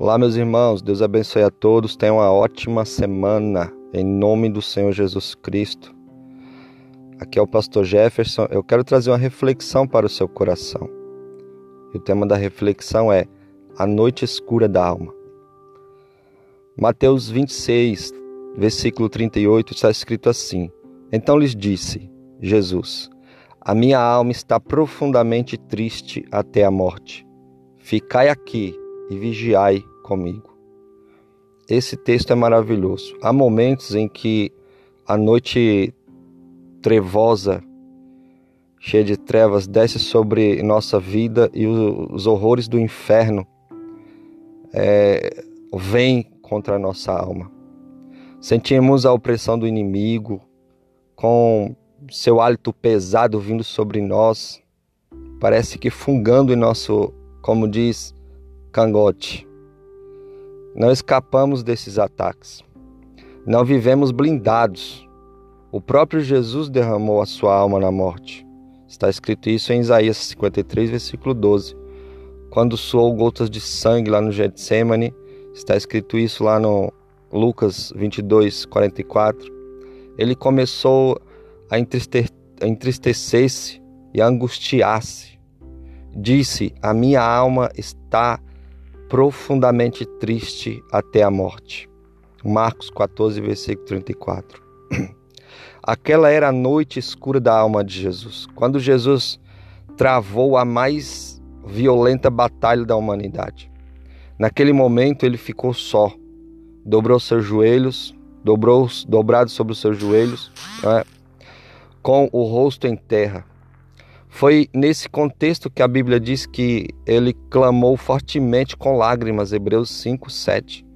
Olá, meus irmãos, Deus abençoe a todos. Tenham uma ótima semana, em nome do Senhor Jesus Cristo. Aqui é o pastor Jefferson. Eu quero trazer uma reflexão para o seu coração. E o tema da reflexão é A Noite Escura da Alma. Mateus 26, versículo 38, está escrito assim: Então lhes disse Jesus: A minha alma está profundamente triste até a morte. Ficai aqui e vigiai comigo. Esse texto é maravilhoso. Há momentos em que a noite trevosa, cheia de trevas, desce sobre nossa vida e os horrores do inferno é, vêm contra a nossa alma. Sentimos a opressão do inimigo, com seu hálito pesado vindo sobre nós, parece que fungando em nosso, como diz, cangote. Não escapamos desses ataques. Não vivemos blindados. O próprio Jesus derramou a sua alma na morte. Está escrito isso em Isaías 53, versículo 12. Quando suou gotas de sangue lá no Getsemane, está escrito isso lá no Lucas 22, 44. Ele começou a entristecer-se e a angustiar-se. Disse: A minha alma está profundamente triste até a morte. Marcos 14, versículo 34. Aquela era a noite escura da alma de Jesus, quando Jesus travou a mais violenta batalha da humanidade. Naquele momento ele ficou só, dobrou seus joelhos, dobrou dobrado sobre os seus joelhos, é? com o rosto em terra, foi nesse contexto que a Bíblia diz que ele clamou fortemente com lágrimas, Hebreus 5, 7.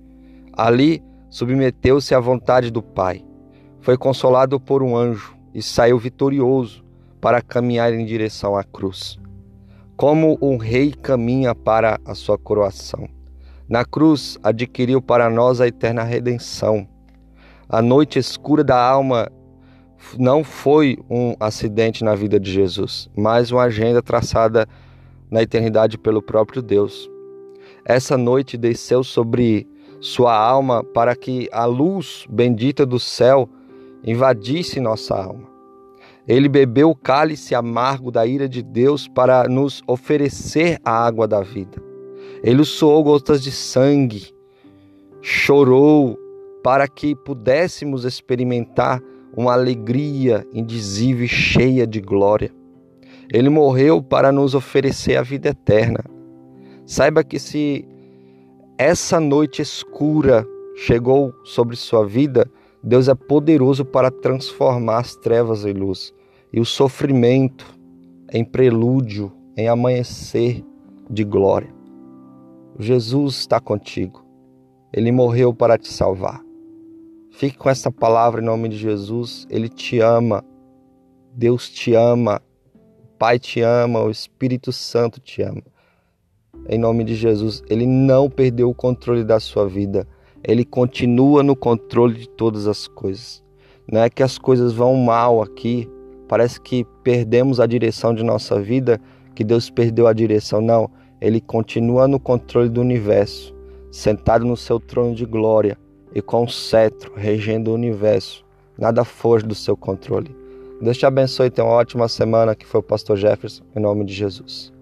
Ali submeteu-se à vontade do Pai. Foi consolado por um anjo e saiu vitorioso para caminhar em direção à cruz. Como um rei caminha para a sua coroação. Na cruz adquiriu para nós a eterna redenção. A noite escura da alma não foi um acidente na vida de Jesus, mas uma agenda traçada na eternidade pelo próprio Deus. Essa noite desceu sobre sua alma para que a luz bendita do céu invadisse nossa alma. Ele bebeu o cálice amargo da ira de Deus para nos oferecer a água da vida. Ele suou gotas de sangue, chorou para que pudéssemos experimentar uma alegria indizível e cheia de glória. Ele morreu para nos oferecer a vida eterna. Saiba que se essa noite escura chegou sobre sua vida, Deus é poderoso para transformar as trevas em luz e o sofrimento em prelúdio, em amanhecer de glória. Jesus está contigo. Ele morreu para te salvar. Fique com essa palavra em nome de Jesus. Ele te ama. Deus te ama. O Pai te ama. O Espírito Santo te ama. Em nome de Jesus. Ele não perdeu o controle da sua vida. Ele continua no controle de todas as coisas. Não é que as coisas vão mal aqui. Parece que perdemos a direção de nossa vida, que Deus perdeu a direção. Não. Ele continua no controle do universo, sentado no seu trono de glória e com o cetro regendo o universo. Nada foge do seu controle. Deus te abençoe e tenha uma ótima semana, que foi o pastor Jefferson, em nome de Jesus.